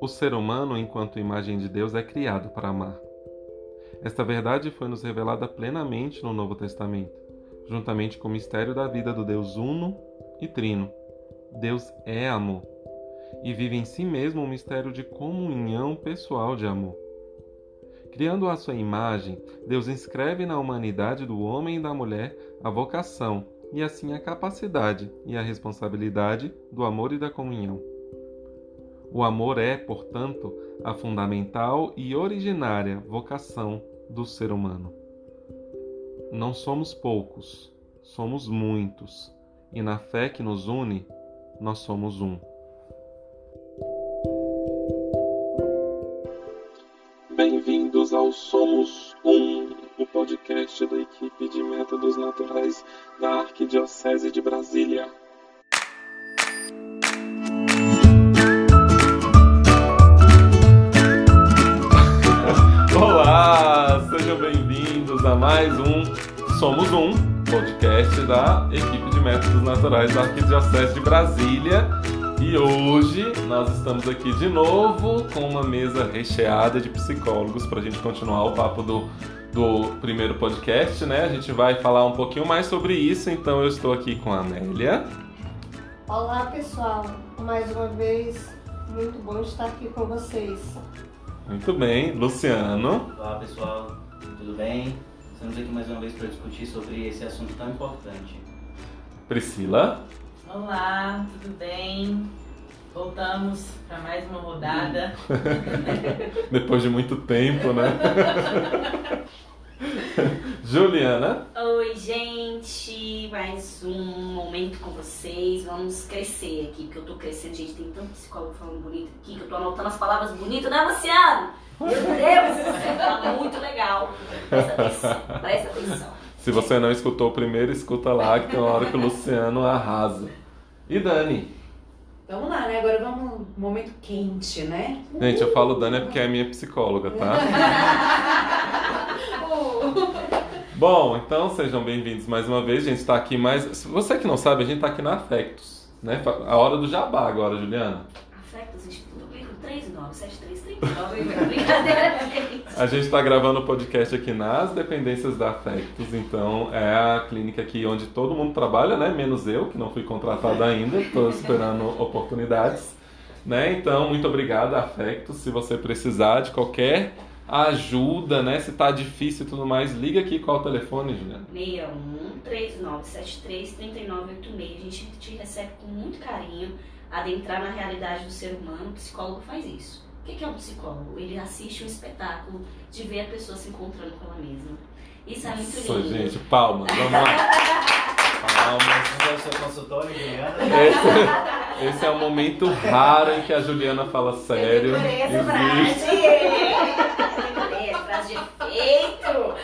O ser humano, enquanto imagem de Deus, é criado para amar. Esta verdade foi nos revelada plenamente no Novo Testamento, juntamente com o mistério da vida do Deus Uno e Trino. Deus é amor e vive em si mesmo um mistério de comunhão pessoal de amor. Criando a sua imagem, Deus inscreve na humanidade do homem e da mulher a vocação e assim a capacidade e a responsabilidade do amor e da comunhão. O amor é, portanto, a fundamental e originária vocação do ser humano. Não somos poucos, somos muitos, e na fé que nos une, nós somos um. Bem-vindos ao Somos Um, o podcast da equipe de métodos naturais da Arquidiocese de Brasília. Somos Um, podcast da equipe de métodos naturais da Arquidiocese de Brasília. E hoje nós estamos aqui de novo com uma mesa recheada de psicólogos para a gente continuar o papo do, do primeiro podcast, né? A gente vai falar um pouquinho mais sobre isso, então eu estou aqui com a Amélia. Olá pessoal, mais uma vez, muito bom estar aqui com vocês. Muito bem, Luciano. Olá pessoal, tudo bem? Estamos aqui mais uma vez para discutir sobre esse assunto tão importante. Priscila. Olá, tudo bem? Voltamos para mais uma rodada. Depois de muito tempo, né? Juliana. Oi, gente. Mais um momento com vocês. Vamos crescer aqui, porque eu tô crescendo. Gente, tem tanto psicólogo falando bonito aqui que eu tô anotando as palavras bonitas, né, Luciano? Meu Deus, você tá muito legal. Presta atenção, presta atenção. Se você não escutou o primeiro, escuta lá, que tem uma hora que o Luciano arrasa. E Dani? Vamos lá, né? Agora vamos momento quente, né? Gente, eu falo Dani é porque é minha psicóloga, tá? Bom, então sejam bem-vindos mais uma vez. A gente está aqui mais. Você que não sabe, a gente está aqui na Afectos, né? A hora do jabá agora, Juliana. Afectos, Instituto Bíblico 397339, brincadeira. A gente está gravando o podcast aqui nas dependências da Afectos, então é a clínica aqui onde todo mundo trabalha, né? Menos eu, que não fui contratado ainda, estou esperando oportunidades. Né? Então, muito obrigado, Afectos. Se você precisar de qualquer ajuda, né? Se tá difícil e tudo mais, liga aqui qual é o telefone, Juliana? 61 3973 3986. A gente te recebe com muito carinho, adentrar na realidade do ser humano. O psicólogo faz isso. O que é um psicólogo? Ele assiste um espetáculo de ver a pessoa se encontrando com ela mesma. Isso é muito lindo. Isso, gente, palmas, vamos lá. Palmas. Seu consultório, Juliana? Esse, esse, é o momento raro em que a Juliana fala sério. Eu essa frase frase de efeito.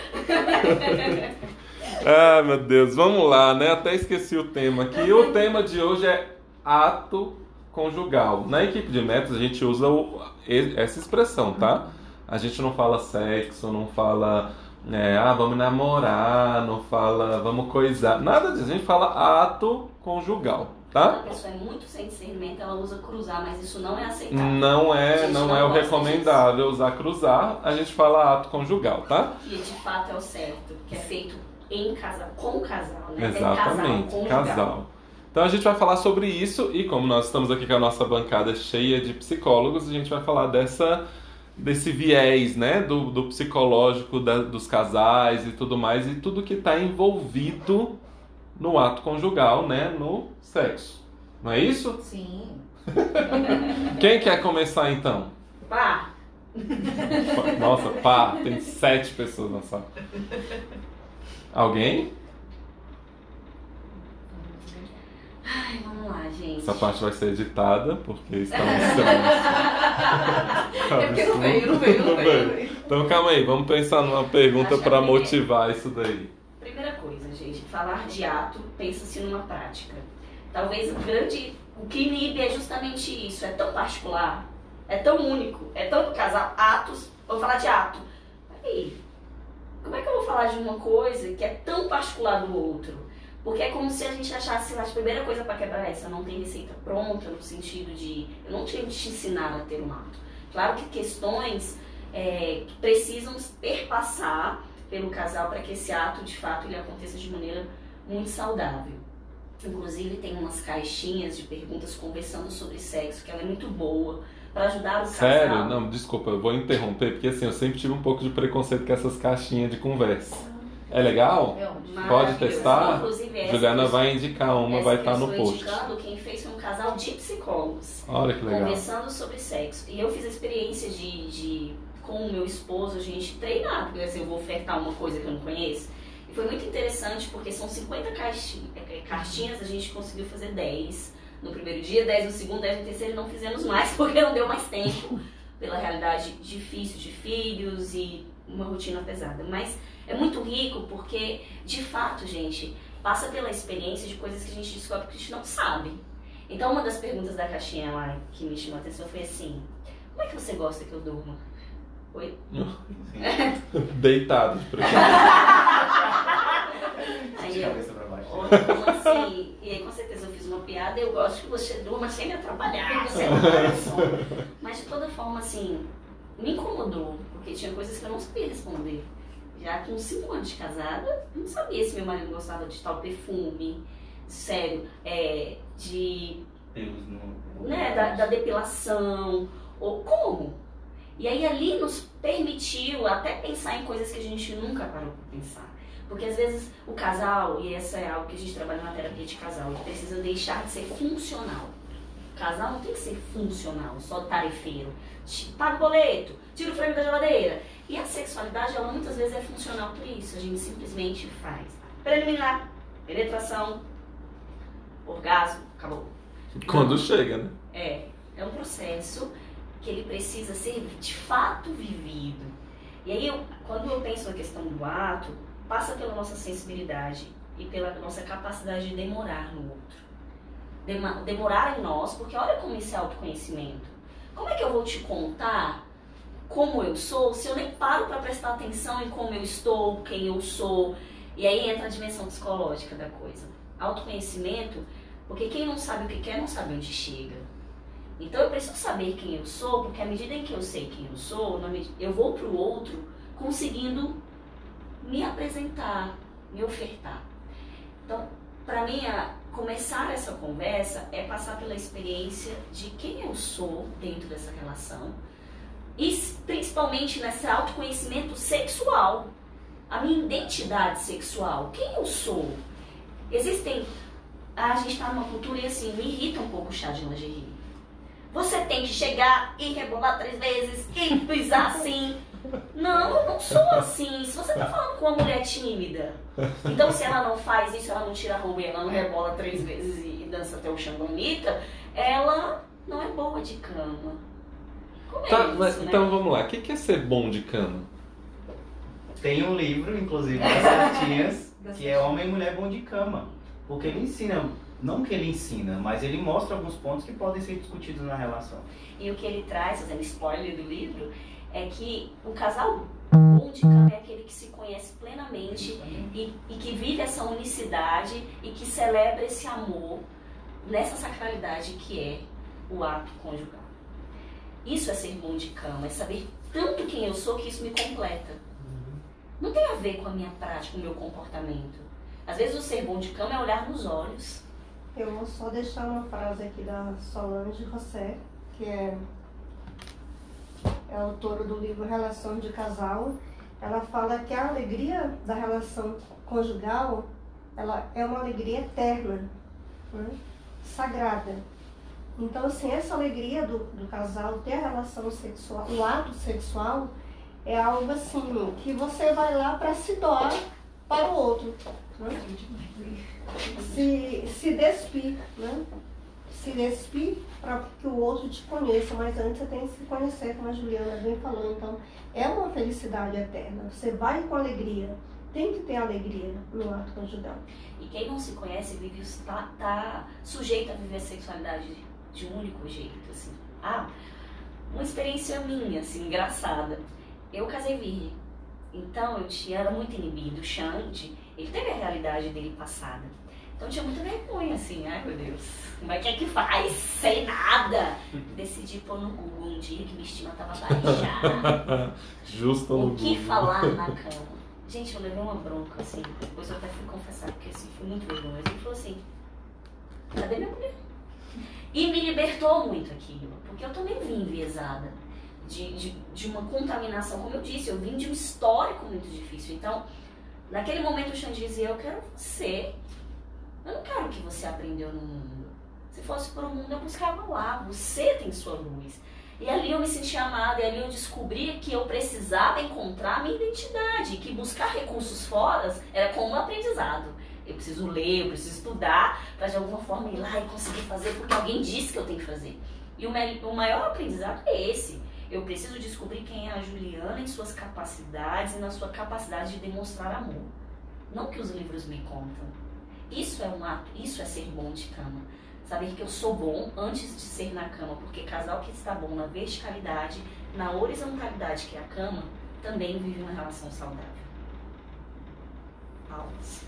ah, meu Deus, vamos lá, né? Até esqueci o tema aqui. O tema de hoje é ato conjugal. Na equipe de métodos a gente usa o, essa expressão, tá? A gente não fala sexo, não fala é, ah, vamos namorar, não fala vamos coisar, nada disso. A gente fala ato conjugal. Tá? Quando a pessoa é muito sem discernimento, ela usa cruzar, mas isso não é aceitável. Não é, não, não é o recomendável usar cruzar, a gente fala ato conjugal, tá? Que de fato é o certo, que é feito em casal, com casal, né? Exatamente, é casal, casal. Então a gente vai falar sobre isso e como nós estamos aqui com a nossa bancada cheia de psicólogos, a gente vai falar dessa desse viés, né, do, do psicológico da, dos casais e tudo mais e tudo que está envolvido no ato conjugal, né, no sexo. Não é isso? Sim. Quem quer começar então? Pá! Nossa, pá, tem sete pessoas na sala. Alguém? Ai, vamos lá, gente. Essa parte vai ser editada, porque silêncio. é porque não veio, não veio, não veio. Então calma aí, vamos pensar numa pergunta para motivar isso daí. Falar de ato, pensa-se numa prática. Talvez o grande. O que inibe é justamente isso. É tão particular, é tão único, é tão casal. Atos. Vou falar de ato. Peraí. Como é que eu vou falar de uma coisa que é tão particular do outro? Porque é como se a gente achasse a primeira coisa para quebrar essa, não tem receita pronta, no sentido de eu não tenho que te ensinar a ter um ato. Claro que questões é, que precisam perpassar pelo casal para que esse ato de fato ele aconteça de maneira muito saudável. Inclusive tem umas caixinhas de perguntas conversando sobre sexo, que ela é muito boa para ajudar o Sério? casal. Não, desculpa, eu vou interromper, porque assim, eu sempre tive um pouco de preconceito com essas caixinhas de conversa. É legal? Pode testar? Inclusive, Juliana vai indicar uma, vai estar eu no post. indicando, quem fez foi um casal de psicólogos. Olha que legal. conversando sobre sexo. E eu fiz a experiência de, de com o meu esposo, a gente treinar, porque assim, eu vou ofertar uma coisa que eu não conheço. E foi muito interessante porque são 50 caixi- eh, cartinhas, a gente conseguiu fazer 10 no primeiro dia, 10 no segundo, 10 no terceiro não fizemos mais porque não deu mais tempo pela realidade difícil de filhos e uma rotina pesada. Mas é muito rico porque, de fato, gente, passa pela experiência de coisas que a gente descobre que a gente não sabe. Então, uma das perguntas da caixinha lá que me chamou a atenção foi assim: Como é que você gosta que eu durma? Oi? Deitado. de preferência. Aí De eu, cabeça pra baixo. Olha, como assim? E aí, com certeza, eu fiz uma piada. Eu gosto que você durma sem me atrapalhar, sem sono. Mas, de toda forma, assim, me incomodou, porque tinha coisas que eu não sabia responder. Já com 5 anos de casada, eu não sabia se meu marido gostava de tal perfume, sério, é, de Pelos no. né, da, da depilação, ou como. E aí ali nos permitiu até pensar em coisas que a gente nunca parou para pensar. Porque às vezes o casal, e essa é algo que a gente trabalha na terapia de casal, precisa deixar de ser funcional. O casal não tem que ser funcional, só tarefeiro. Paga o boleto, tira o freio da geladeira. E a sexualidade, ela muitas vezes é funcional por isso. A gente simplesmente faz. Preliminar, penetração, orgasmo, acabou. Quando chega, né? É, é um processo que ele precisa ser de fato vivido. E aí, eu, quando eu penso na questão do ato, passa pela nossa sensibilidade e pela nossa capacidade de demorar no outro. Demorar em nós, porque olha como isso é autoconhecimento. Como é que eu vou te contar como eu sou se eu nem paro para prestar atenção em como eu estou, quem eu sou? E aí entra a dimensão psicológica da coisa. Autoconhecimento porque quem não sabe o que quer não sabe onde chega. Então eu preciso saber quem eu sou, porque à medida em que eu sei quem eu sou, eu vou para o outro conseguindo me apresentar, me ofertar. Então, para mim, a- começar essa conversa é passar pela experiência de quem eu sou dentro dessa relação e principalmente nesse autoconhecimento sexual, a minha identidade sexual, quem eu sou. Existem a gente tá numa cultura e assim, me irrita um pouco o chá de lingerie. Você tem que chegar e rebolar três vezes e pisar assim. Não, eu não sou assim. Se você tá falando com uma mulher tímida, então se ela não faz isso, ela não tira a roupa e ela não rebola três vezes e dança até o chão bonita, ela não é boa de cama. Como é Tá, isso, mas né? então vamos lá. O que que é ser bom de cama? Tem um livro, inclusive, das cartinhas, que é Homem e Mulher Bom de Cama. Porque ele ensina, não que ele ensina, mas ele mostra alguns pontos que podem ser discutidos na relação. E o que ele traz, fazendo spoiler do livro, é que o casal bom de cama é aquele que se conhece plenamente e, e que vive essa unicidade e que celebra esse amor nessa sacralidade que é o ato conjugal. Isso é ser bom de cama, é saber tanto quem eu sou que isso me completa. Não tem a ver com a minha prática, com o meu comportamento. Às vezes o ser bom de cama é olhar nos olhos. Eu vou só deixar uma frase aqui da Solange José, que é, é autora do livro Relação de Casal. Ela fala que a alegria da relação conjugal ela é uma alegria eterna, né? sagrada. Então, assim, essa alegria do, do casal, ter a relação sexual, o ato sexual, é algo assim, que você vai lá para se doar para o outro. Né? se, se despir, né? Se despir para que o outro te conheça, mas antes você tem que se conhecer, como a Juliana bem falou. Então, é uma felicidade eterna. Você vai com alegria. Tem que ter alegria no ato conjugal. E quem não se conhece vive está tá sujeito a viver a sexualidade de um único jeito, assim. Ah, uma experiência minha, assim, engraçada. Eu casei virgem. Então eu tinha, era muito inibido. O Xande, ele teve a realidade dele passada. Então eu tinha muita vergonha, assim, ai meu Deus, como é que é que faz? Sei nada. Decidi pôr no Google um dia que minha estima tava baixa. Justo no o que Google. falar na cama? Gente, eu levei uma bronca, assim, depois eu até fui confessar, porque assim, fui muito vergonhosa. Ele falou assim, cadê minha mulher? E me libertou muito aquilo, porque eu também vim enviesada de, de, de uma contaminação, como eu disse, eu vim de um histórico muito difícil. Então, naquele momento o Xande dizia, eu quero você, eu não quero o que você aprendeu no mundo. Se fosse para o mundo, eu buscava lá, você tem sua luz. E ali eu me senti amada, e ali eu descobri que eu precisava encontrar minha identidade, que buscar recursos fora era como um aprendizado. Eu preciso ler, eu preciso estudar para de alguma forma ir lá e conseguir fazer porque alguém disse que eu tenho que fazer. E o maior aprendizado é esse. Eu preciso descobrir quem é a Juliana em suas capacidades e na sua capacidade de demonstrar amor. Não que os livros me contam. Isso é um ato, isso é ser bom de cama. Saber que eu sou bom antes de ser na cama, porque casal que está bom na verticalidade, na horizontalidade que é a cama, também vive uma relação saudável. Palmas.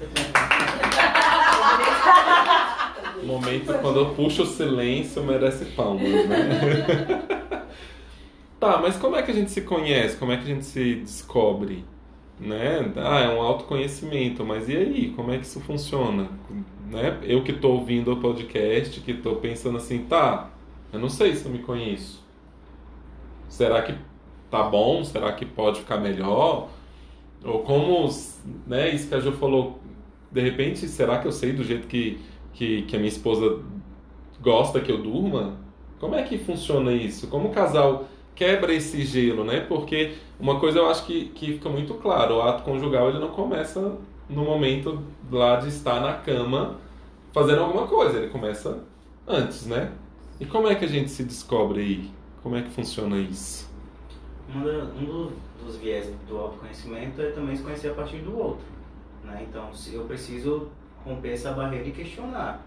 Momento quando eu puxo o silêncio merece palmas, né? tá, mas como é que a gente se conhece? Como é que a gente se descobre? Né? Ah, é um autoconhecimento, mas e aí? Como é que isso funciona? Né? Eu que tô ouvindo o podcast, que tô pensando assim, tá, eu não sei se eu me conheço. Será que tá bom? Será que pode ficar melhor? Ou como, né, isso que a Ju falou, de repente, será que eu sei do jeito que, que, que a minha esposa gosta que eu durma? Como é que funciona isso? Como o casal quebra esse gelo, né? Porque uma coisa eu acho que, que fica muito claro, o ato conjugal ele não começa no momento lá de estar na cama fazendo alguma coisa, ele começa antes, né? E como é que a gente se descobre aí? Como é que funciona isso? Um, dos viés do autoconhecimento é também se conhecer a partir do outro. Né? Então, se eu preciso romper essa barreira e questionar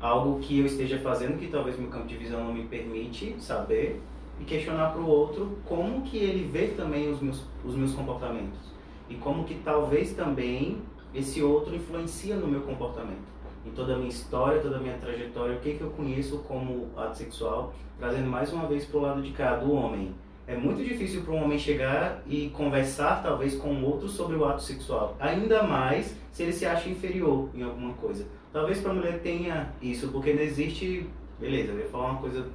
algo que eu esteja fazendo que talvez meu campo de visão não me permite saber e questionar para o outro como que ele vê também os meus, os meus comportamentos e como que talvez também esse outro influencia no meu comportamento em toda a minha história, toda a minha trajetória, o que que eu conheço como ato sexual, trazendo mais uma vez para o lado de cá do homem. É muito difícil para um homem chegar e conversar talvez com outro sobre o ato sexual, ainda mais se ele se acha inferior em alguma coisa. Talvez para a mulher tenha isso, porque não existe, beleza, eu ia falar uma coisa,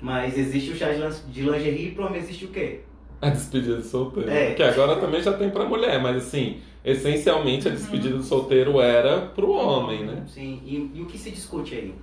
mas existe o chá de lingerie e para o homem existe o quê? A despedida de solteiro. É. Que agora também já tem pra mulher, mas assim, essencialmente a despedida do solteiro era pro homem, né? Sim, e, e o que se discute aí?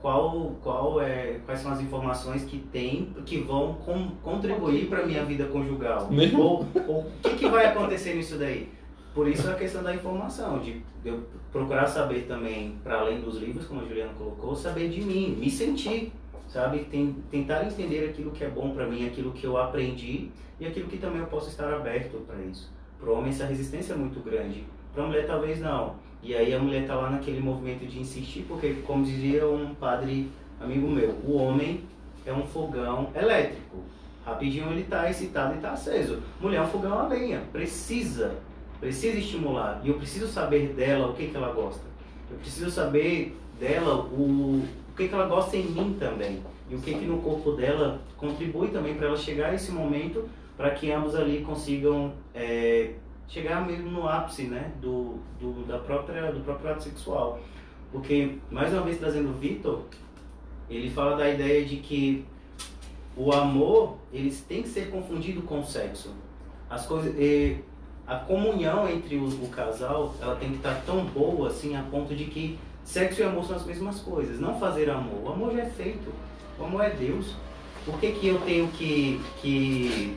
Qual, qual é, quais são as informações que tem que vão com, contribuir para a minha vida conjugal? Nenhum. Ou, ou o que, que vai acontecer nisso daí? Por isso a questão da informação, de eu procurar saber também, para além dos livros, como a Juliana colocou, saber de mim, me sentir, sabe? Ten- tentar entender aquilo que é bom para mim, aquilo que eu aprendi e aquilo que também eu posso estar aberto para isso. Para o homem essa resistência é muito grande, para a mulher talvez não. E aí a mulher tá lá naquele movimento de insistir, porque como dizia um padre amigo meu, o homem é um fogão elétrico. Rapidinho ele tá excitado e tá aceso. Mulher é um fogão a lenha, precisa, precisa estimular. E eu preciso saber dela o que que ela gosta. Eu preciso saber dela o que que ela gosta em mim também. E o que que no corpo dela contribui também para ela chegar a esse momento para que ambos ali consigam é, chegar mesmo no ápice né, do, do, da própria, do próprio ato sexual. Porque, mais uma vez trazendo o Vitor, ele fala da ideia de que o amor eles tem que ser confundido com o sexo. As coisas, a comunhão entre o, o casal ela tem que estar tão boa assim a ponto de que sexo e amor são as mesmas coisas. Não fazer amor. O amor já é feito. O amor é Deus. Por que, que eu tenho que, que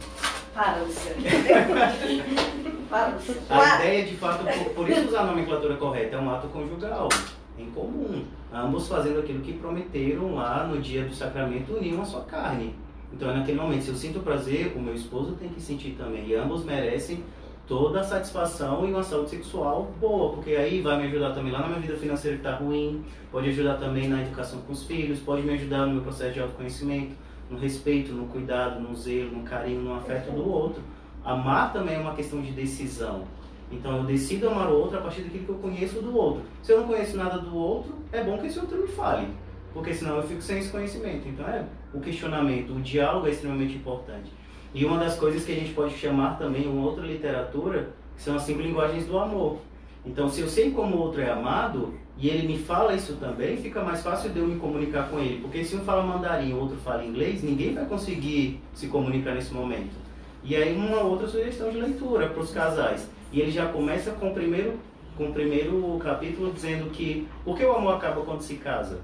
Para, Luciano. Para, Luciano. A ideia, de fato, por, por isso usar a nomenclatura correta, é um ato conjugal, em comum. Ambos fazendo aquilo que prometeram lá no dia do sacramento, uniam a sua carne. Então, é naquele momento, se eu sinto prazer, o meu esposo tem que sentir também. E ambos merecem toda a satisfação e uma saúde sexual boa, porque aí vai me ajudar também lá na minha vida financeira que está ruim, pode ajudar também na educação com os filhos, pode me ajudar no meu processo de autoconhecimento, no respeito, no cuidado, no zelo, no carinho, no afeto do outro. Amar também é uma questão de decisão. Então eu decido amar o outro a partir daquilo que eu conheço do outro. Se eu não conheço nada do outro, é bom que esse outro me fale, porque senão eu fico sem esse conhecimento. Então é o questionamento, o diálogo é extremamente importante. E uma das coisas que a gente pode chamar também uma outra literatura são as cinco linguagens do amor. Então, se eu sei como o outro é amado e ele me fala isso também, fica mais fácil de eu me comunicar com ele. Porque se um fala mandarim e o outro fala inglês, ninguém vai conseguir se comunicar nesse momento. E aí, uma outra sugestão de leitura para os casais. E ele já começa com o primeiro, com o primeiro capítulo dizendo que por que o amor acaba quando se casa?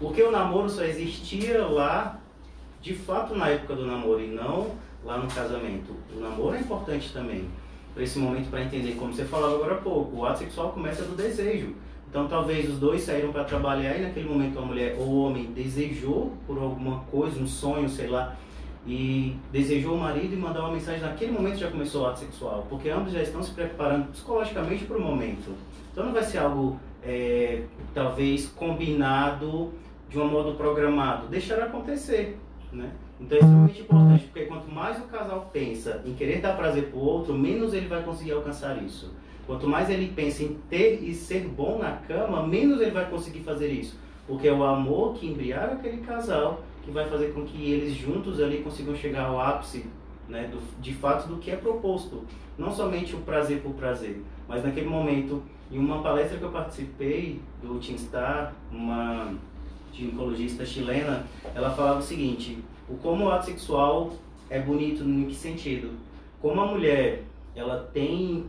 Porque o namoro só existia lá, de fato, na época do namoro e não lá no casamento. O namoro é importante também para esse momento para entender, como você falava agora há pouco, o ato sexual começa do desejo. Então talvez os dois saíram para trabalhar e naquele momento a mulher ou o homem desejou por alguma coisa, um sonho, sei lá, e desejou o marido e mandou uma mensagem naquele momento já começou o ato sexual, porque ambos já estão se preparando psicologicamente para o momento. Então não vai ser algo é, talvez combinado de um modo programado, deixar acontecer, né? Então é extremamente importante, porque quanto mais o casal pensa em querer dar prazer para o outro, menos ele vai conseguir alcançar isso. Quanto mais ele pensa em ter e ser bom na cama, menos ele vai conseguir fazer isso. Porque é o amor que embriaga aquele casal que vai fazer com que eles juntos ali consigam chegar ao ápice né, do, de fato do que é proposto. Não somente o prazer por prazer, mas naquele momento, em uma palestra que eu participei do Team Star, uma ginecologista chilena, ela falava o seguinte: o como o ato sexual é bonito em que sentido? Como a mulher, ela tem,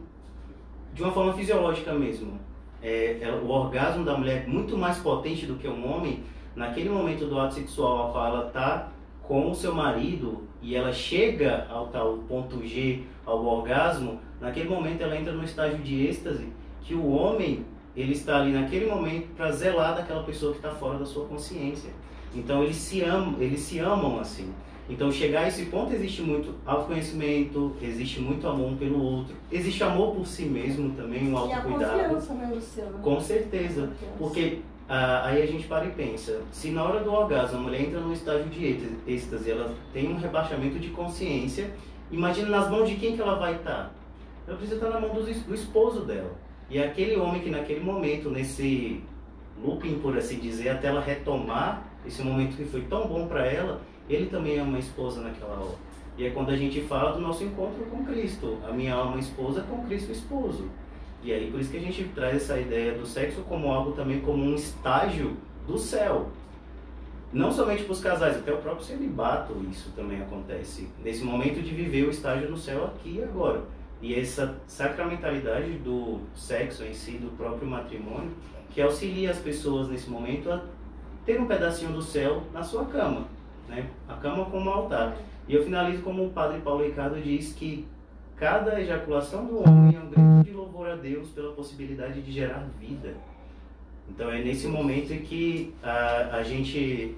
de uma forma fisiológica mesmo, é, ela, o orgasmo da mulher é muito mais potente do que um homem, naquele momento do ato sexual, ela está com o seu marido e ela chega ao tal ponto G, ao orgasmo, naquele momento ela entra no estágio de êxtase, que o homem, ele está ali naquele momento para zelar daquela pessoa que está fora da sua consciência. Então eles se amam, eles se amam assim. Então chegar a esse ponto existe muito autoconhecimento, existe muito amor um pelo outro, existe amor por si mesmo também, um autocuidado. E a confiança, né, Luciano? Com certeza, porque ah, aí a gente para e pensa, se na hora do orgasmo a mulher entra num estágio de êxtase, ela tem um rebaixamento de consciência, imagina nas mãos de quem que ela vai estar? Ela precisa estar na mão do, do esposo dela. E aquele homem que naquele momento, nesse looping, por assim dizer, até ela retomar esse momento que foi tão bom para ela, ele também é uma esposa naquela hora. E é quando a gente fala do nosso encontro com Cristo. A minha alma esposa com Cristo esposo. E aí por isso que a gente traz essa ideia do sexo como algo também como um estágio do céu. Não somente para os casais, até o próprio celibato isso também acontece. Nesse momento de viver o estágio no céu aqui e agora. E essa sacramentalidade do sexo em si, do próprio matrimônio, que auxilia as pessoas nesse momento a ter um pedacinho do céu na sua cama, né? A cama como altar. E eu finalizo como o padre Paulo Ricardo diz que cada ejaculação do homem é um grito de louvor a Deus pela possibilidade de gerar vida. Então é nesse momento que a, a gente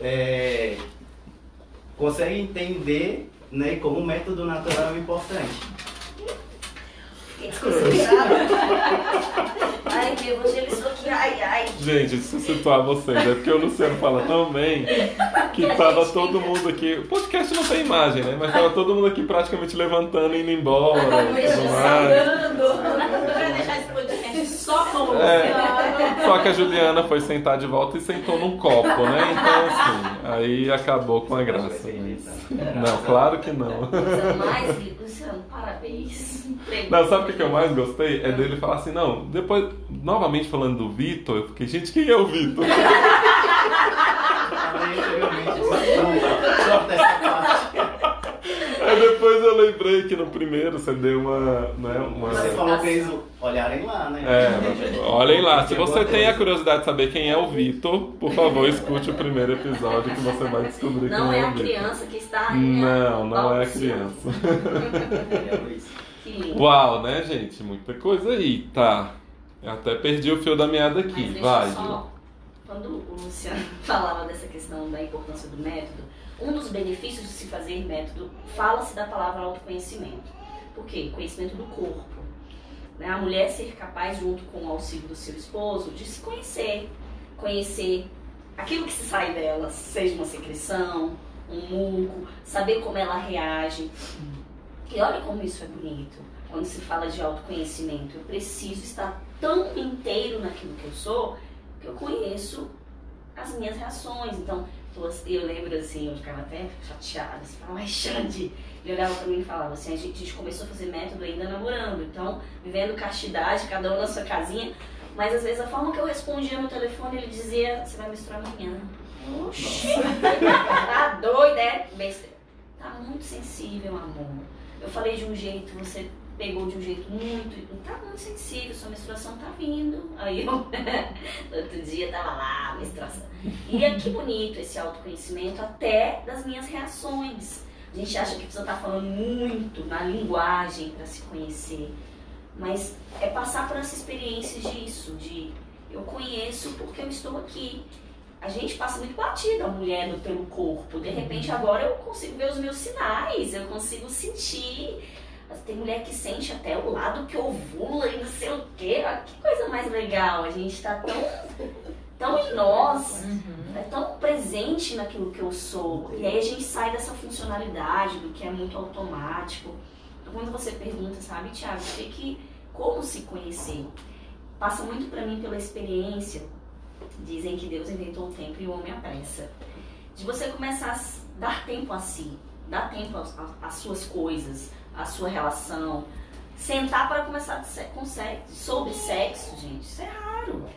é, consegue entender né, como o método natural importante. Ai, que evangelizou aqui, ai, ai. Gente, se situar vocês, é porque o Luciano fala tão bem que tava todo mundo aqui. O podcast não tem imagem, né? Mas tava todo mundo aqui praticamente levantando e indo embora. e tudo mais. Vai deixar esse podcast só com o É. Só que a Juliana foi sentar de volta e sentou num copo, né? Então, assim, aí acabou com a graça. Não, claro que não. Luciano, parabéns. Não, sabe o que eu mais gostei? É dele falar assim, não, depois, novamente falando do Vitor, eu fiquei, gente, quem é o Vitor? Falei anteriormente, só- só dessa parte. Aí depois eu lembrei que no primeiro você deu uma. Né, uma... Você falou pra eles olharem lá, né? É, olhem lá, se você tem a curiosidade de saber quem é o Vitor, por favor, escute o primeiro episódio que você vai descobrir Não quem é é a o Vitor. criança que está aí. né? Não, não é a criança. Uau, né, gente? Muita coisa aí, tá. Eu até perdi o fio da meada Mas aqui, deixa vai. só, quando o Luciano falava dessa questão da importância do método, um dos benefícios de se fazer método, fala-se da palavra autoconhecimento. Por quê? Conhecimento do corpo. Né? A mulher ser capaz, junto com o auxílio do seu esposo, de se conhecer, conhecer aquilo que se sai dela, seja uma secreção, um muco, saber como ela reage. E olha como isso é bonito. quando se fala de autoconhecimento. Eu preciso estar tão inteiro naquilo que eu sou que eu conheço as minhas reações. Então, eu lembro assim, eu ficava até chateada, assim, falava, mas Xande, ele olhava pra mim e falava assim, a gente, a gente começou a fazer método ainda namorando, então, vivendo castidade, cada um na sua casinha, mas às vezes a forma que eu respondia no telefone, ele dizia, você vai misturar amanhã. Oxi, tá doida, é? Tá muito sensível, amor. Eu falei de um jeito, você pegou de um jeito muito. Tá muito sensível, sua menstruação tá vindo. Aí eu, outro dia, tava lá, menstruação. E é que bonito esse autoconhecimento, até das minhas reações. A gente acha que precisa estar tá falando muito na linguagem para se conhecer. Mas é passar por essa experiência disso, de eu conheço porque eu estou aqui. A gente passa muito batida a mulher pelo corpo. De repente agora eu consigo ver os meus sinais, eu consigo sentir tem mulher que sente até o lado que ovula e não sei o quê. Que coisa mais legal. A gente está tão, tão em nós, uhum. é tão presente naquilo que eu sou. E aí a gente sai dessa funcionalidade do que é muito automático. Então, quando você pergunta, sabe, Tiago, que, que, como se conhecer? Passa muito para mim pela experiência. Dizem que Deus inventou o tempo e o homem a pressa. De você começar a dar tempo a si, dar tempo às suas coisas, a sua relação. Sentar para conversar com sexo, sobre sexo, gente, isso é raro.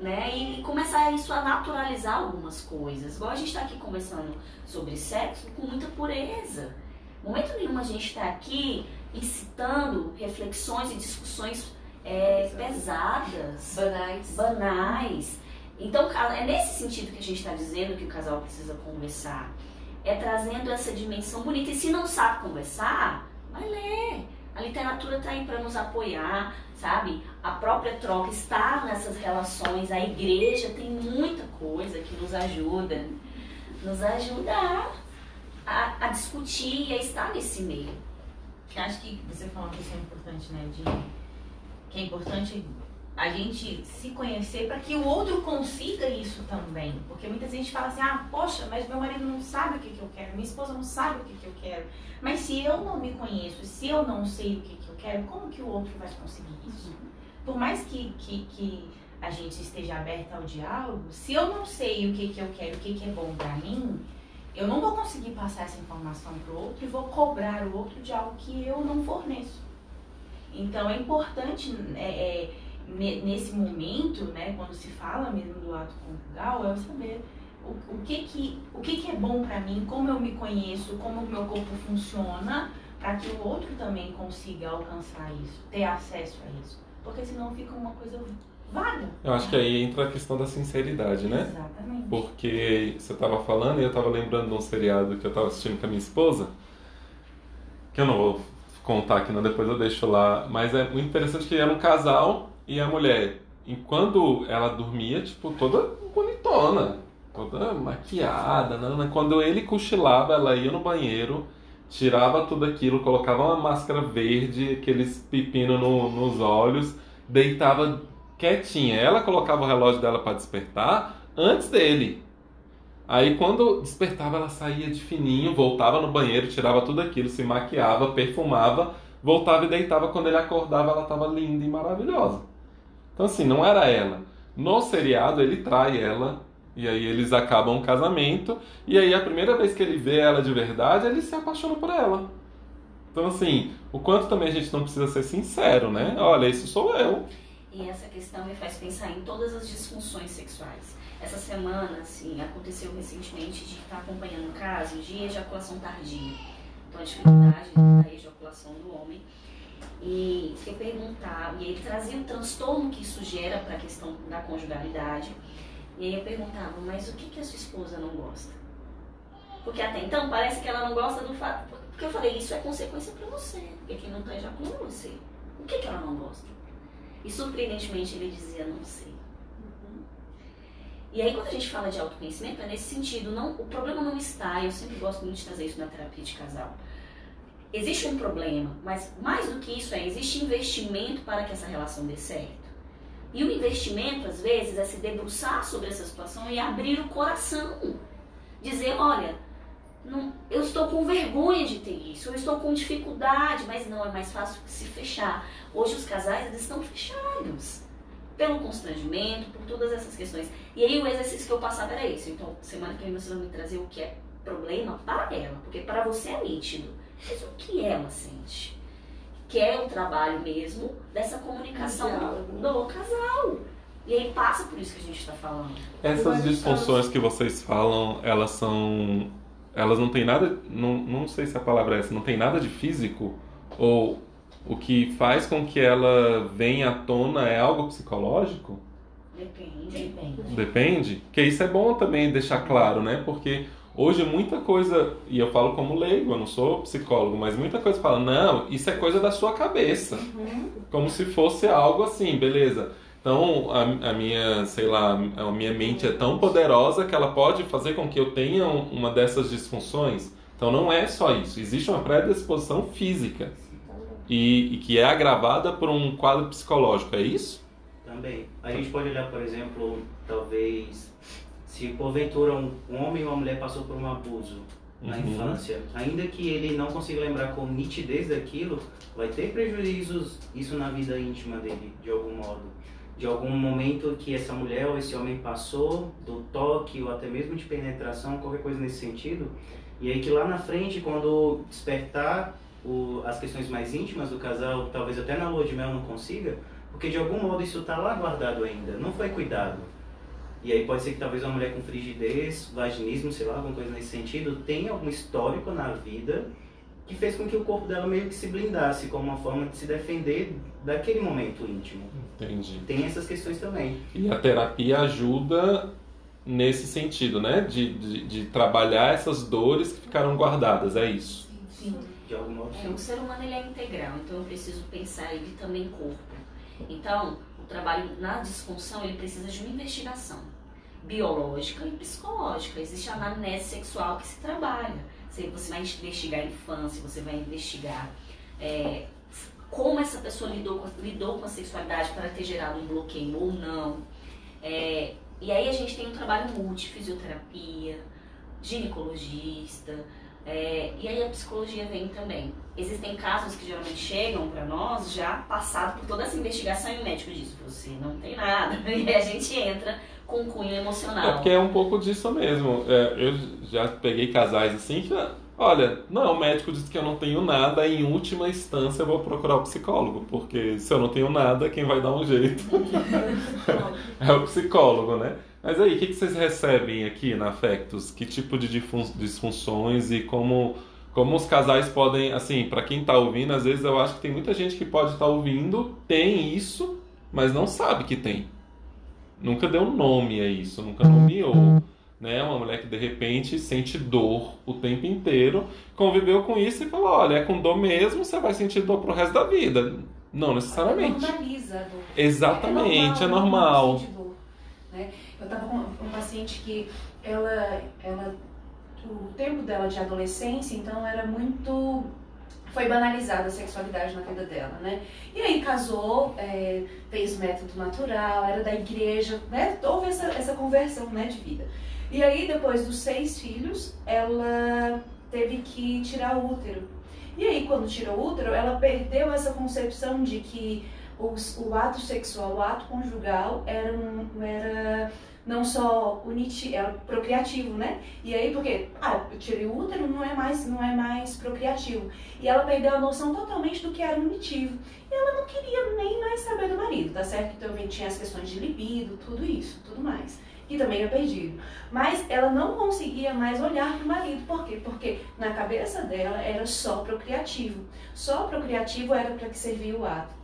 Né? E, começar isso a naturalizar algumas coisas. Igual a gente está aqui conversando sobre sexo com muita pureza. Momento nenhum a gente está aqui incitando reflexões e discussões é, pesadas, banais. banais. Então, é nesse sentido que a gente está dizendo que o casal precisa conversar. É trazendo essa dimensão bonita. E se não sabe conversar, literatura está aí para nos apoiar, sabe? A própria troca está nessas relações. A igreja tem muita coisa que nos ajuda. Nos ajuda a, a, discutir e a estar nesse meio. Acho que você falou que isso é importante, né? De, que é importante a gente se conhecer para que o outro consiga isso também. Porque muitas vezes a gente fala assim, ah, poxa, mas meu marido não sabe o que, que eu quero, minha esposa não sabe o que, que eu quero. Mas se eu não me conheço, se eu não sei o que, que eu quero, como que o outro vai conseguir isso? Por mais que, que, que a gente esteja aberta ao diálogo, se eu não sei o que, que eu quero, o que, que é bom para mim, eu não vou conseguir passar essa informação para o outro e vou cobrar o outro de algo que eu não forneço. Então é importante é, é, nesse momento, né, quando se fala mesmo do ato conjugal, é eu saber o, o, que, que, o que, que é bom para mim, como eu me conheço, como o meu corpo funciona, para que o outro também consiga alcançar isso, ter acesso a isso. Porque senão fica uma coisa vaga. Eu acho que aí entra a questão da sinceridade, né? Exatamente. Porque você estava falando e eu estava lembrando de um seriado que eu estava assistindo com a minha esposa, que eu não vou contar aqui, não, depois eu deixo lá, mas é muito interessante que era um casal e a mulher, enquanto ela dormia, tipo, toda bonitona, toda maquiada. Né? Quando ele cochilava, ela ia no banheiro, tirava tudo aquilo, colocava uma máscara verde, aqueles pepino no, nos olhos, deitava quietinha. Ela colocava o relógio dela para despertar antes dele. Aí quando despertava, ela saía de fininho, voltava no banheiro, tirava tudo aquilo, se maquiava, perfumava, voltava e deitava. Quando ele acordava, ela estava linda e maravilhosa. Então, assim, não era ela. No seriado, ele trai ela, e aí eles acabam o casamento, e aí a primeira vez que ele vê ela de verdade, ele se apaixona por ela. Então, assim, o quanto também a gente não precisa ser sincero, né? Olha, isso sou eu. E essa questão me faz pensar em todas as disfunções sexuais. Essa semana, assim, aconteceu recentemente de estar acompanhando um caso de ejaculação tardia. Então, a dificuldade da ejaculação do homem e se perguntava, e ele trazia o transtorno que isso gera para a questão da conjugalidade. E aí eu perguntava, mas o que, que a sua esposa não gosta? Porque até então parece que ela não gosta do fato. Porque eu falei, isso é consequência para você. Porque quem não está é você. O que, que ela não gosta? E surpreendentemente ele dizia, não sei. E aí quando a gente fala de autoconhecimento, é nesse sentido, não, o problema não está, eu sempre gosto muito de trazer isso na terapia de casal existe um problema, mas mais do que isso é, existe investimento para que essa relação dê certo. E o investimento, às vezes, é se debruçar sobre essa situação e abrir o coração. Dizer, olha, Não, eu estou com vergonha de ter isso, eu estou com dificuldade, mas não, é mais fácil se fechar. Hoje os casais eles estão fechados pelo constrangimento, por todas essas questões. E aí o exercício que eu passava era esse. Então, semana que vem você vai me trazer o que é problema para ela, porque para você é nítido. Mas o que ela sente? Que é o trabalho mesmo dessa comunicação do casal. E aí passa por isso que a gente está falando. Essas disfunções que vocês falam, elas são. Elas não têm nada. Não, não sei se a palavra é essa, não tem nada de físico? Ou o que faz com que ela venha à tona é algo psicológico? Depende. Depende. Depende? Que isso é bom também deixar claro, né? Porque hoje muita coisa, e eu falo como leigo, eu não sou psicólogo, mas muita coisa fala, não, isso é coisa da sua cabeça. Como se fosse algo assim, beleza. Então, a, a minha, sei lá, a minha mente é tão poderosa que ela pode fazer com que eu tenha um- uma dessas disfunções. Então, não é só isso. Existe uma predisposição física e, e que é agravada por um quadro psicológico, é isso? Também. A gente pode olhar, por exemplo, talvez, se porventura um, homem ou uma mulher passou por um abuso na Uhum. infância, ainda que ele não consiga lembrar com nitidez daquilo, vai ter prejuízos isso na vida íntima dele, de algum modo. De algum momento que essa mulher ou esse homem passou, do toque ou até mesmo de penetração, qualquer coisa nesse sentido, e aí que lá na frente, quando despertar o, as questões mais íntimas do casal, talvez até na lua de mel não consiga, porque de algum modo isso está lá guardado ainda, não foi cuidado. E aí pode ser que talvez uma mulher com frigidez, vaginismo, sei lá, alguma coisa nesse sentido, tenha algum histórico na vida que fez com que o corpo dela meio que se blindasse como uma forma de se defender daquele momento íntimo. Entendi. Tem essas questões também. E a terapia ajuda nesse sentido, né? De, de, de trabalhar essas dores que ficaram guardadas, é isso. Sim. De algum modo, É, sim. o ser humano ele é integral, então eu preciso pensar ele também corpo. Então, trabalho na disfunção ele precisa de uma investigação biológica e psicológica. Existe a anamnese sexual que se trabalha. Você, vai investigar a infância, você vai investigar é, como essa pessoa lidou com, lidou com a sexualidade para ter gerado um bloqueio ou não. É, e aí a gente tem um trabalho multifisioterapia, ginecologista, é, e aí a psicologia vem também. Existem casos que geralmente chegam para nós já passado por toda essa investigação e o médico diz, você não tem nada. E a gente entra com cunho É emocional. porque é um pouco disso mesmo. É, eu já peguei casais assim que, olha, não, o médico disse que eu não tenho nada, em última instância eu vou procurar o psicólogo, porque se eu não tenho nada, quem vai dar um jeito é o psicólogo, né? Mas aí, o que que vocês recebem aqui na Afectos? Que tipo de disfunções e como, como os casais podem, assim, para quem tá ouvindo, às vezes eu acho que tem muita gente que pode estar ouvindo, tem isso, mas não sabe que tem. Nunca deu nome a isso, nunca nomeou. Né? Uma mulher que de repente sente dor o tempo inteiro, conviveu com isso e falou: olha, é com dor mesmo, você vai sentir dor pro resto da vida. Não necessariamente. Normaliza a dor. Exatamente, é normal. sentir dor, né? Eu estava com um paciente que ela, ela, o tempo dela de adolescência, então era muito, foi banalizada a sexualidade na vida dela, né? E aí casou, é, fez método natural, era da igreja, né? Houve essa, essa conversão, né, de vida. E aí depois dos seis filhos, ela teve que tirar o útero. E aí quando tirou o útero, ela perdeu essa concepção de que os- o ato sexual, o ato conjugal era, um, era não só uniti, era procriativo, né? E aí porque, ah, eu tirei o útero, não é mais, não é mais procriativo. E ela perdeu a noção totalmente do que era unitivo. E ela não queria nem mais saber do marido, tá certo? Que também tinha as questões de libido, tudo isso, tudo mais. Que também é perdido. Mas ela não conseguia mais olhar para o marido. Por quê? Porque na cabeça dela era só procriativo. Só procriativo era para que servia o ato.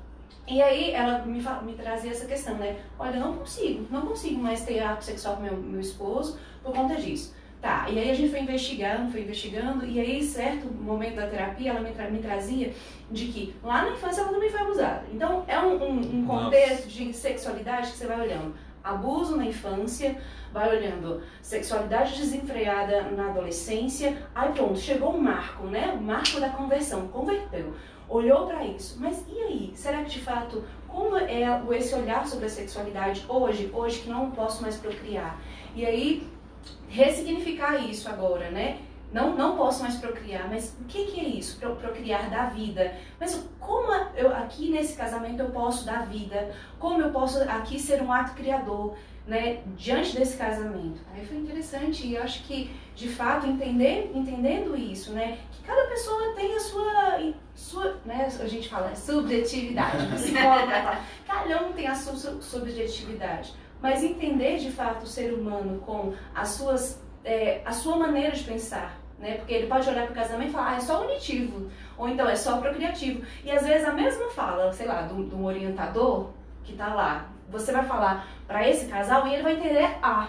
E aí ela me, me trazia essa questão, né? Olha, eu não consigo, não consigo mais ter ato sexual com meu, meu esposo por conta disso. Tá, e aí a gente foi investigando, foi investigando, e aí, certo momento da terapia, ela me, tra- me trazia de que lá na infância ela também foi abusada. Então, é um, um, um contexto de sexualidade que você vai olhando. Abuso na infância, vai olhando sexualidade desenfreada na adolescência, aí pronto, chegou o marco, né? O marco da conversão, converteu olhou para isso. Mas e aí? Será que de fato, como é esse olhar sobre a sexualidade hoje, hoje que não posso mais procriar? E aí, ressignificar isso agora, né? não, não posso mais procriar, mas o que, que é isso? Pro, procriar da vida. Mas como eu aqui nesse casamento eu posso dar vida? Como eu posso aqui ser um ato criador? Né, diante desse casamento. Aí foi interessante e eu acho que, de fato, entender, entendendo isso, né, que cada pessoa tem a sua, sua né, a gente fala é subjetividade, cada um tem a sua subjetividade, mas entender de fato o ser humano com as suas, é, a sua maneira de pensar, né, porque ele pode olhar para o casamento e falar, ah, é só unitivo, ou então é só procriativo, e às vezes a mesma fala, sei lá, do, do orientador que está lá, você vai falar para esse casal e ele vai entender A.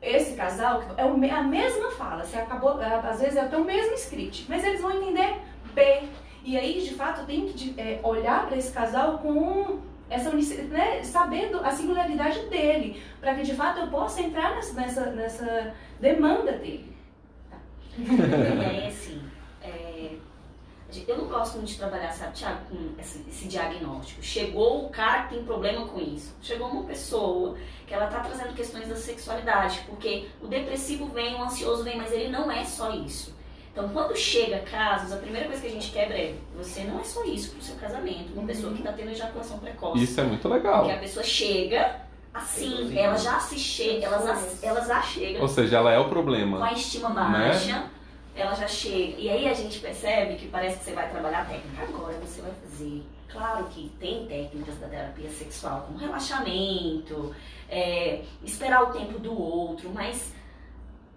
Esse casal é a mesma fala, você acabou, é, às vezes é até o mesmo script, mas eles vão entender B. E aí, de fato, tem que é, olhar para esse casal com essa né, sabendo a singularidade dele, para que de fato eu possa entrar nessa, nessa, nessa demanda dele. É assim, é, eu não gosto muito de trabalhar, sabe, Tiago, com esse, esse, diagnóstico. Chegou o cara que tem problema com isso. Chegou uma pessoa que ela tá trazendo questões da sexualidade, porque o depressivo vem, o ansioso vem, mas ele não é só isso. Então, quando chega casos, a primeira coisa que a gente quebra é: você não é só isso pro seu casamento. Uma pessoa que está tendo ejaculação precoce. Isso é muito legal. Porque a pessoa chega assim, ela já se chega, ela, ela já chega. Ou seja, ela é o problema. Com a estima baixa. Né? Ela já chega. E aí a gente percebe que parece que você vai trabalhar a técnica. Agora você vai fazer. Claro que tem técnicas da terapia sexual, como relaxamento, é, esperar o tempo do outro, mas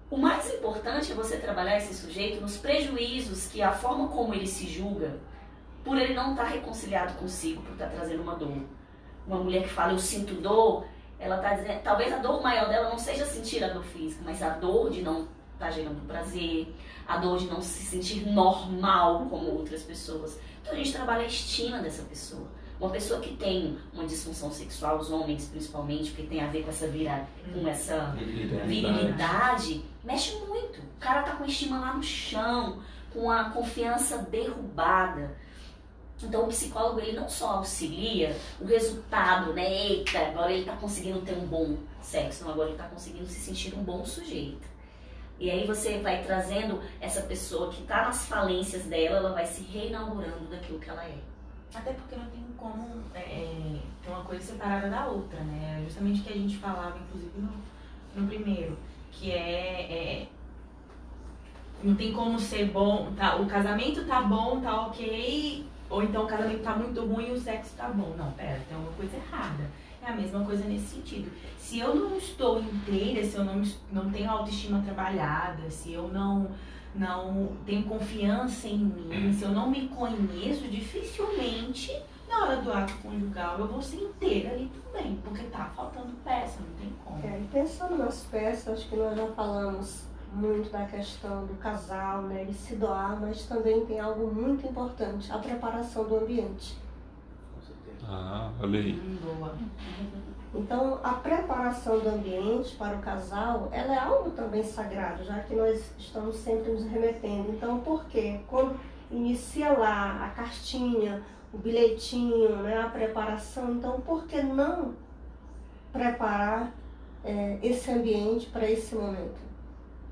o mais importante é você trabalhar esse sujeito nos prejuízos que a forma como ele se julga, por ele não estar tá reconciliado consigo, por estar tá trazendo uma dor. Uma mulher que fala, eu sinto dor, ela está dizendo, talvez a dor maior dela não seja sentir a dor física, mas a dor de não estar tá gerando prazer, a dor de não se sentir normal como outras pessoas. Então a gente trabalha a estima dessa pessoa. Uma pessoa que tem uma disfunção sexual, os homens principalmente, porque tem a ver com essa vira, com essa virilidade. mexe muito. O cara tá com a estima lá no chão, com a confiança derrubada. Então o psicólogo ele não só auxilia o resultado, né? Eita, agora ele tá conseguindo ter um bom sexo, agora ele tá conseguindo se sentir um bom sujeito. E aí você vai trazendo essa pessoa que está nas falências dela, ela vai se reinaugurando daquilo que ela é. Até porque não tem como é, ter uma coisa separada da outra, né? É justamente o que a gente falava, inclusive, no, no primeiro, que é, é, Não tem como ser bom, tá, o casamento tá bom, tá ok, ou então o casamento tá muito ruim e o sexo tá bom. Não, pera, tem alguma coisa errada. É a mesma coisa nesse sentido. Se eu não estou inteira, se eu não, não tenho autoestima trabalhada, se eu não, não tenho confiança em mim, se eu não me conheço, dificilmente na hora do ato conjugal eu vou ser inteira ali também, porque tá faltando peça, não tem como. É, e pensando nas peças, acho que nós já falamos muito da questão do casal, né, ele se doar, mas também tem algo muito importante, a preparação do ambiente. Ah, olha aí. Boa. Então, a preparação do ambiente para o casal, ela é algo também sagrado, já que nós estamos sempre nos remetendo. Então, por quê? Quando inicia lá a cartinha, o bilhetinho, né, a preparação, então por que não preparar é, esse ambiente para esse momento?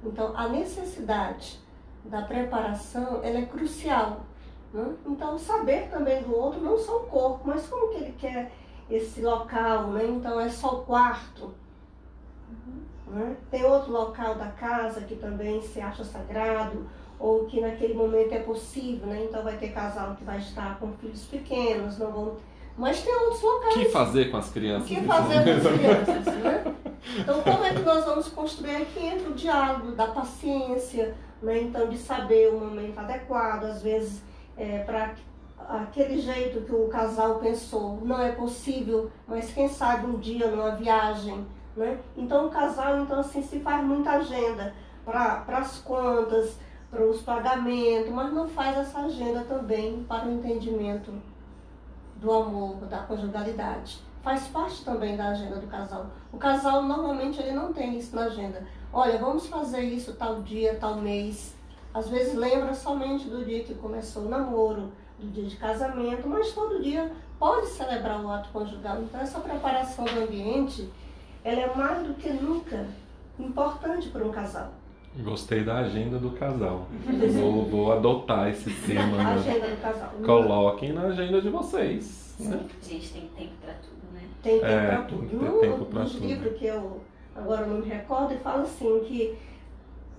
Então, a necessidade da preparação, ela é crucial né? Então, saber também do outro, não só o corpo, mas como que ele quer esse local, né? Então, é só o quarto. Uhum. Né? Tem outro local da casa que também se acha sagrado, ou que naquele momento é possível, né? Então, vai ter casal que vai estar com filhos pequenos, não vão... Mas tem outros locais. O que fazer com as crianças? O que fazer com as crianças, né? Então, como é que nós vamos construir aqui entre o diálogo, da paciência, né? Então, de saber o momento adequado, às vezes é, para aquele jeito que o casal pensou, não é possível, mas quem sabe um dia numa viagem, né? Então o casal então assim se faz muita agenda para as contas, para os pagamentos, mas não faz essa agenda também para o entendimento do amor, da conjugalidade. Faz parte também da agenda do casal. O casal normalmente ele não tem isso na agenda. Olha, vamos fazer isso tal dia, tal mês. Às vezes lembra somente do dia que começou o namoro, do dia de casamento, mas todo dia pode celebrar o ato conjugal. Então essa preparação do ambiente, ela é mais do que nunca importante para um casal. Gostei da agenda do casal. Vou, vou adotar esse tema. A né? agenda do casal. Coloquem na agenda de vocês. Né? A gente tem tempo pra tudo, né? Tem tempo É, tem tudo. ter Num tempo pra dos tudo. livros que eu agora não me recordo, ele fala assim que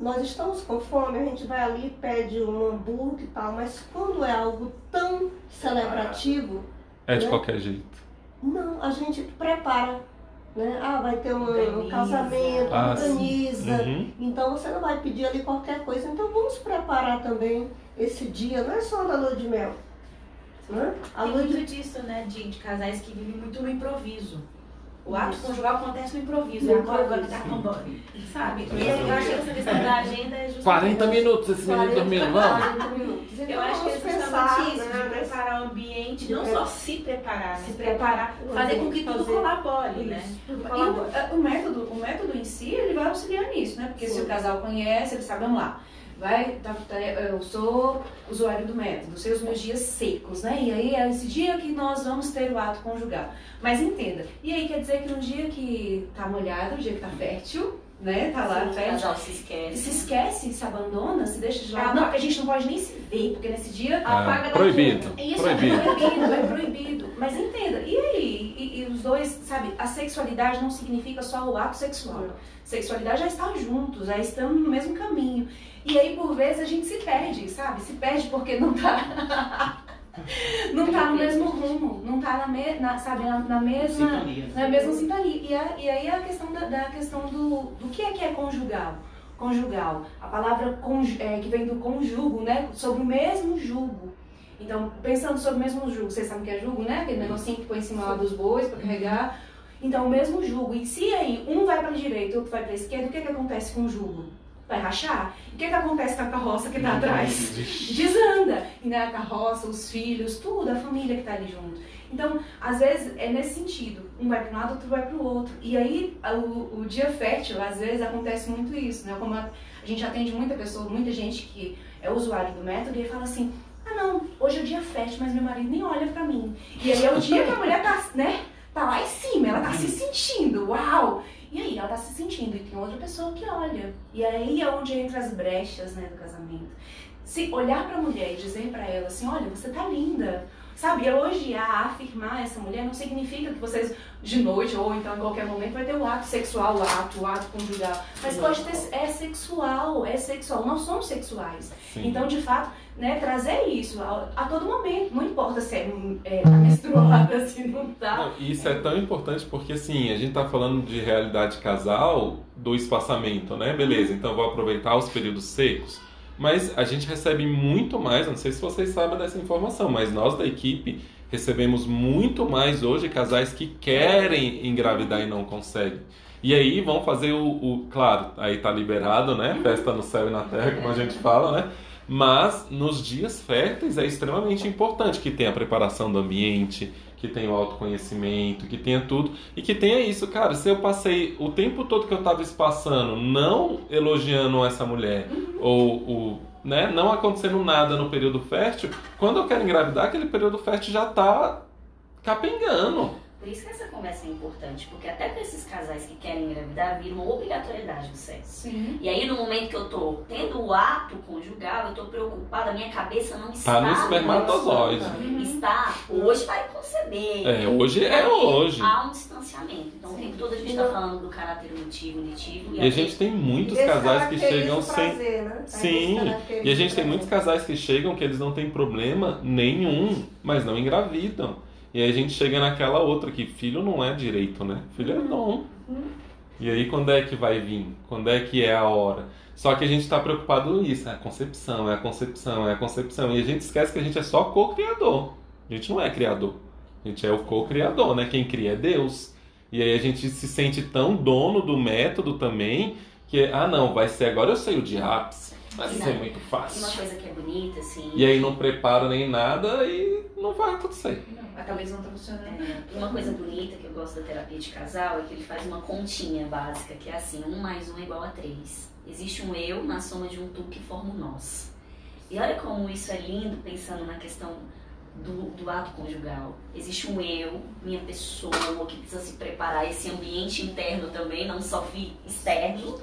nós estamos com fome, a gente vai ali, pede um hambúrguer e tal, mas quando é algo tão celebrativo, É de Né? qualquer jeito. não, a gente prepara. Né? Ah, vai ter um, um casamento, Ah, organiza. Uhum. Então você não vai pedir ali qualquer coisa. Então vamos preparar também esse dia, não é só da lua de mel. Né? A Tem lua de muito disso, né? De, de casais que vivem muito no improviso. O ato conjugal acontece no improviso. É agora, agora tá com banho. Sabe? E aí eu acho que essa questão da agenda é justamente. 40 minutos esse menino 40, dormindo, vamos? 40 minutos. Então, Eu acho que é justamente isso, né, de preparar o ambiente, não É. só se preparar, Se mas preparar, fazer com que tudo fazer- colabore, né? Isso, tudo E o, o método, o método em si, ele vai auxiliar nisso, né? Porque se o casal conhece, ele sabe, vamos lá. Vai, tá- tá- eu sou usuário do método, sei os meus dias secos, né? E aí é esse dia que nós vamos ter o ato conjugal. Mas entenda, e aí quer dizer que no dia que tá molhado, no dia que tá fértil, né? Tá lá o fértil, casal se esquece. se esquece, se abandona, se deixa de lado. Ah, Não, porque a gente não pode nem se ver, porque nesse dia Apaga É, da proibido. isso Proibido. é proibido, é proibido. Mas entenda, e aí? E, e os dois, sabe, a sexualidade não significa só o ato sexual. Sexualidade já está juntos, já estamos no mesmo caminho. E aí, por vezes, a gente se perde, sabe? Se perde porque não tá. não tá no mesmo rumo, não tá na, me, na, sabe, na, na mesma. Sintonia. Na mesma sintonia. E, a, e aí a questão da, da questão do, do que é que é conjugal. Conjugal. A palavra conju, é, que vem do conjugo, né? Sobre o mesmo jugo. Então, pensando sobre o mesmo jugo, vocês sabem o que é jugo, né? Aquele negocinho que põe em cima lá dos bois para carregar. Então, o mesmo jugo. E se aí um vai para a direita e outro vai para a esquerda, o que, que acontece com o jugo? Vai rachar? O que, que acontece com a carroça que está atrás? desanda. E né, a carroça, os filhos, tudo, a família que tá ali junto. Então, às vezes é nesse sentido. Um vai para um lado, outro vai para o outro. E aí, o, o dia fértil, às vezes acontece muito isso, né? Como a, a gente atende muita pessoa, muita gente que é usuário do método e fala assim: ah, não, hoje é o dia fértil, mas meu marido nem olha para mim. E aí é o dia que a mulher tá, né? Tá lá em cima, ela tá se sentindo, uau! E aí ela tá se sentindo e tem outra pessoa que olha. E aí é onde entra as brechas, né, do casamento. Se olhar pra mulher e dizer pra ela assim, olha, você tá linda. Sabe, elogiar, afirmar essa mulher não significa que vocês de noite ou então em qualquer momento vai ter o ato sexual, o ato, o ato conjugal. Mas pode ter, é sexual, é sexual. Nós somos sexuais. Sim. Então, de fato, né, trazer isso a, a todo momento. Não importa se é, é tá menstruada, se não tá. Não, isso é tão importante porque assim, a gente tá falando de realidade casal do espaçamento, né? Beleza, então vou aproveitar os períodos secos. Mas a gente recebe muito mais, não sei se vocês sabem dessa informação, mas nós da equipe recebemos muito mais hoje casais que querem engravidar e não conseguem. E aí vão fazer o, o- claro, aí tá liberado, né? Festa no céu e na terra, como a gente fala, né? Mas nos dias férteis é extremamente importante que tenha a preparação do ambiente, que tenha o autoconhecimento, que tenha tudo e que tenha isso, cara. Se eu passei o tempo todo que eu tava espaçando não elogiando essa mulher ou o, né, não acontecendo nada no período fértil, quando eu quero engravidar, aquele período fértil já tá capengando. Por isso que essa conversa é importante, porque até para esses casais que querem engravidar, vira uma obrigatoriedade do sexo. Sim. E aí, no momento que eu tô tendo o ato conjugal, eu tô preocupada, a minha cabeça não está. Tá no espermatozoide. nisso. Está, hoje vai conceber. É, hoje é hoje. Há um distanciamento. Então, o tempo todo a gente tá falando do caráter emotivo, unitivo. E a gente tem muitos casais que chegam o sem. prazer, né? Sim, Aí desse E a gente tem muitos prazer. casais que chegam que eles não têm problema nenhum, mas não engravidam. E aí a gente chega naquela outra que filho não é direito, né? Filho é dom. E aí quando é que vai vir? Quando é que é a hora? Só que a gente está preocupado com isso, é a concepção, é a concepção, é a concepção. E a gente esquece que a gente é só co-criador. A gente não é criador. A gente é o co-criador, né? Quem cria é Deus. E aí a gente se sente tão dono do método também que, ah não, vai ser agora eu sei o de ápice. Vai ser muito E uma fácil. coisa que é bonita, assim. E aí não prepara nem nada e não vai acontecer. Não, a não tá funcionando. É, uma coisa bonita que eu gosto da terapia de casal é que ele faz uma continha básica, que é assim, um mais um é igual a três. Existe um eu na soma de um tu que forma um nós. E olha como isso é lindo, pensando na questão do, do ato conjugal. Existe um eu, minha pessoa, que precisa se preparar, esse ambiente interno também, não só fi- externo.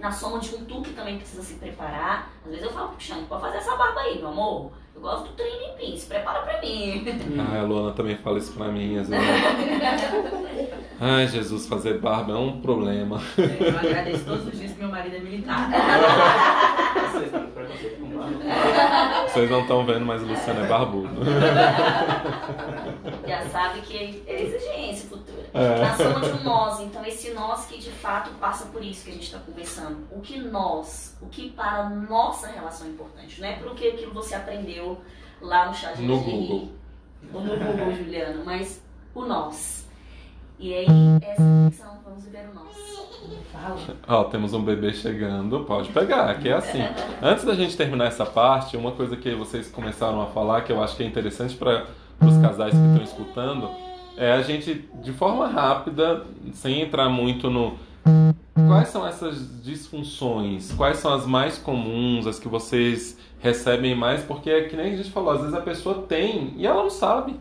Na soma de um tu que também precisa se preparar. Às vezes eu falo pro Xande, pode fazer essa barba aí, meu amor. Eu gosto do treino em mim, se prepara pra mim. Ah, a Luana também fala isso pra mim, às vezes. Ai, Jesus, fazer barba é um problema. Eu agradeço todos os dias que meu marido é militar. Vocês não estão vendo, mas o Luciano é barbudo. Já sabe que é exigência futura. É. Na soma de um nós, então esse nós que de fato passa por isso que a gente está conversando. O que nós, o que para a nossa relação é importante, não é pelo que aquilo você aprendeu lá no chat No Google. ou no Google, Juliano, mas o nós. E aí, essa reflexão, vamos viver o nós. Ó, temos um bebê chegando, pode pegar, que é assim. Antes da gente terminar essa parte, uma coisa que vocês começaram a falar, que eu acho que é interessante para os casais que estão escutando, é a gente, de forma rápida, sem entrar muito no. Quais são essas disfunções? Quais são as mais comuns, as que vocês recebem mais? Porque é que nem a gente falou, às vezes a pessoa tem e ela não sabe.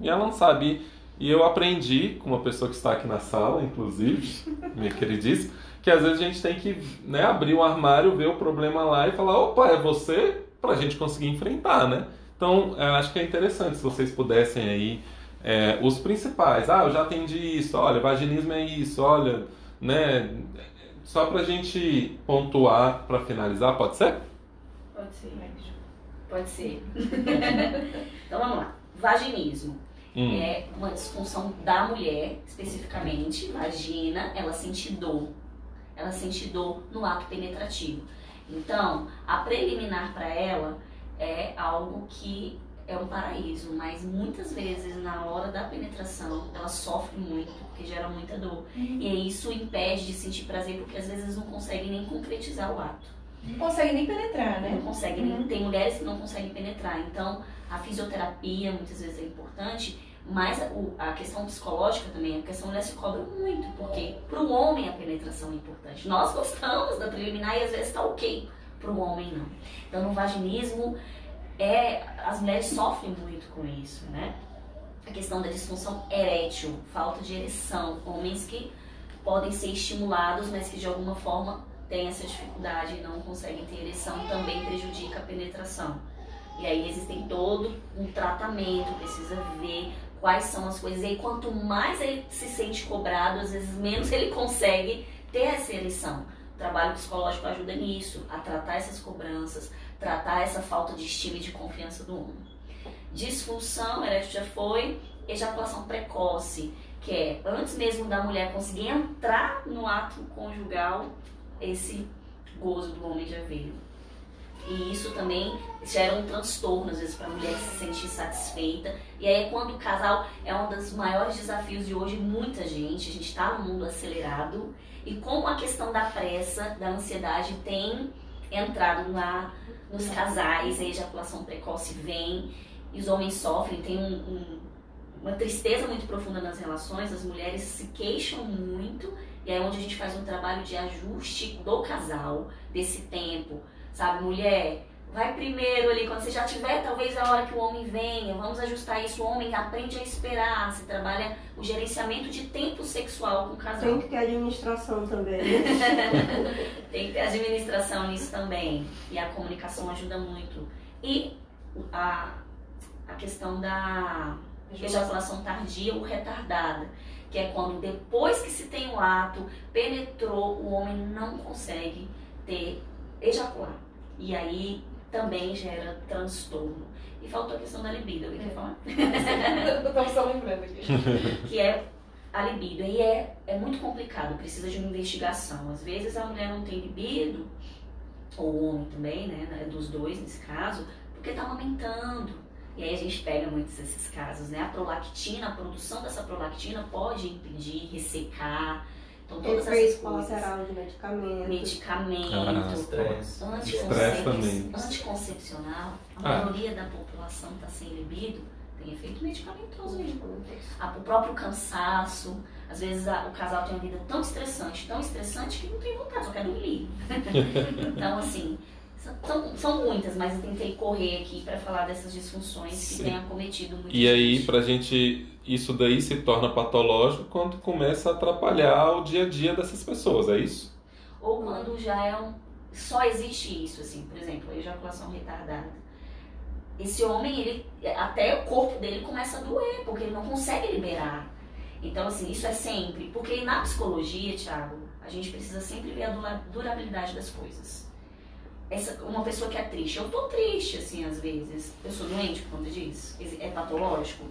E ela não sabe. E eu aprendi com uma pessoa que está aqui na sala, inclusive, minha queridíssima, que às vezes a gente tem que né, abrir o armário, ver o problema lá e falar, opa, é você, pra gente conseguir enfrentar, né? Então, eu acho que é interessante se vocês pudessem aí, é, os principais, ah, eu já atendi isso, olha, vaginismo é isso, olha, né? Só pra gente pontuar, pra finalizar, pode ser? Pode ser. Pode ser. então vamos lá. Vaginismo. Hum. É uma disfunção da mulher, especificamente, vagina, ela sente dor. Ela sente dor no ato penetrativo. Então, a preliminar para ela é algo que é um paraíso, mas muitas vezes na hora da penetração ela sofre muito, porque gera muita dor. E aí isso impede de sentir prazer, porque às vezes não consegue nem concretizar o ato. Não consegue nem penetrar, Não né? consegue, nem- tem mulheres que não conseguem penetrar. Então, a fisioterapia muitas vezes é importante, mas a, a questão psicológica também, porque essa mulher se cobra muito, porque para o homem a penetração é importante. Nós gostamos da preliminar e às vezes está ok, para o homem não. Então, no vaginismo, é, as mulheres sofrem muito com isso, né? A questão da disfunção erétil, falta de ereção, homens que podem ser estimulados, mas que de alguma forma têm essa dificuldade e não conseguem ter ereção, também prejudica a penetração. E aí existem todo um tratamento, precisa ver quais são as coisas. E aí quanto mais ele se sente cobrado, às vezes menos ele consegue ter essa ereção. O trabalho psicológico ajuda nisso, a tratar essas cobranças, tratar essa falta de estima e de confiança do homem. Disfunção, erétil já foi, ejaculação precoce, que é antes mesmo da mulher conseguir entrar no ato conjugal, esse gozo do homem já veio. E isso também gera um transtorno, às vezes, para a mulher se sentir satisfeita. E aí, quando o casal é um dos maiores desafios de hoje, muita gente, a gente está num mundo acelerado. E como a questão da pressa, da ansiedade tem entrado lá nos casais, a ejaculação precoce vem, e os homens sofrem, tem um- um- uma tristeza muito profunda nas relações, as mulheres se queixam muito, e é onde a gente faz um trabalho de ajuste do casal, desse tempo, sabe? Mulher, vai primeiro ali, quando você já tiver, talvez a hora que o homem venha, vamos ajustar isso, o homem aprende a esperar, se trabalha o gerenciamento de tempo sexual com o casal. Tem que ter administração também. Tem que ter administração nisso também. E a comunicação ajuda muito. E a, a questão da ejaculação tardia ou retardada, que é quando depois que se tem o ato, penetrou, o homem não consegue ter ejacular. E aí também gera transtorno. E faltou a questão da libido, alguém quer falar? Estamos só lembrando aqui. que é a libido. E é, é muito complicado, precisa de uma investigação. Às vezes a mulher não tem libido, ou o homem também, né? né, Dos dois nesse caso, porque tá amamentando. E aí a gente pega muitos desses casos, né? A prolactina, a produção dessa prolactina pode impedir, ressecar. Então todas Efeito essas coisas. colateral de medicamento. Medicamento. Estresse. Estresse também. Anticoncep... Anticoncepcional, a Ah. maioria da população está sem libido, tem efeito medicamentoso mesmo. A- o próprio cansaço, às vezes a- o casal tem uma vida tão estressante, tão estressante que não tem vontade, só quer dormir. então, assim, São, são muitas, mas eu tentei correr aqui para falar dessas disfunções que Sim. têm acometido muito. E aí, pra gente, isso daí se torna patológico quando começa a atrapalhar o dia a dia dessas pessoas, é isso? Ou quando já é um. Só existe isso, assim, por exemplo, a ejaculação retardada. Esse homem, ele. Até o corpo dele começa a doer, porque ele não consegue liberar. Então, assim, isso é sempre. Porque na psicologia, Thiago, a gente precisa sempre ver a dura- durabilidade das coisas. Essa, uma pessoa que é triste, eu tô triste, assim, às vezes. Eu sou doente por conta disso. É patológico.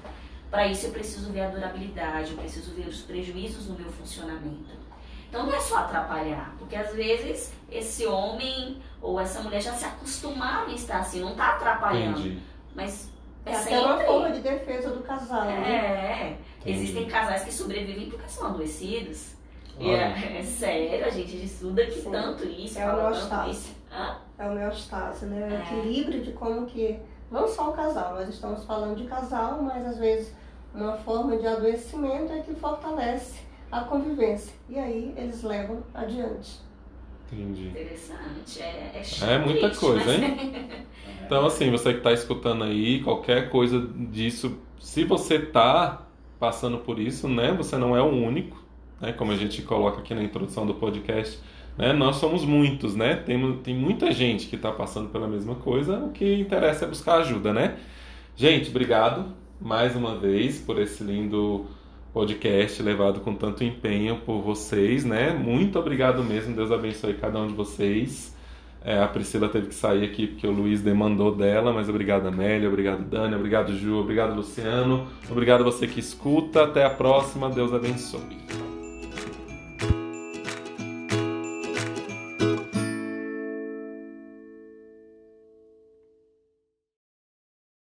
Para isso eu preciso ver a durabilidade, eu preciso ver os prejuízos no meu funcionamento. Então não é só atrapalhar, porque às vezes esse homem ou essa mulher já se acostumaram a estar assim, não tá atrapalhando, Entendi. mas é É até uma sempre. forma de defesa do casal, né? É, existem casais que sobrevivem porque são adoecidos. E é, é sério, a gente estuda que Sim. tanto isso, É fala tanto isso. É o homeostase, né? O equilíbrio de como que. Não só o casal, nós estamos falando de casal, mas às vezes uma forma de adoecimento é que fortalece a convivência. E aí eles levam adiante. Entendi. Interessante, é, é, É muita coisa, mas- hein? Então, assim, você que está escutando aí, qualquer coisa disso, se você tá passando por isso, né? Você não é o único, né? Como a gente coloca aqui na introdução do podcast, né? Nós somos muitos, né? Tem, tem muita gente que está passando pela mesma coisa. O que interessa é buscar ajuda, né? Gente, obrigado mais uma vez por esse lindo podcast levado com tanto empenho por vocês, né? Muito obrigado mesmo. Deus abençoe cada um de vocês. É, a Priscila teve que sair aqui porque o Luiz demandou dela, mas obrigado Amélia, obrigado Dani, obrigado Ju, obrigado Luciano, obrigado você que escuta. Até a próxima. Deus abençoe.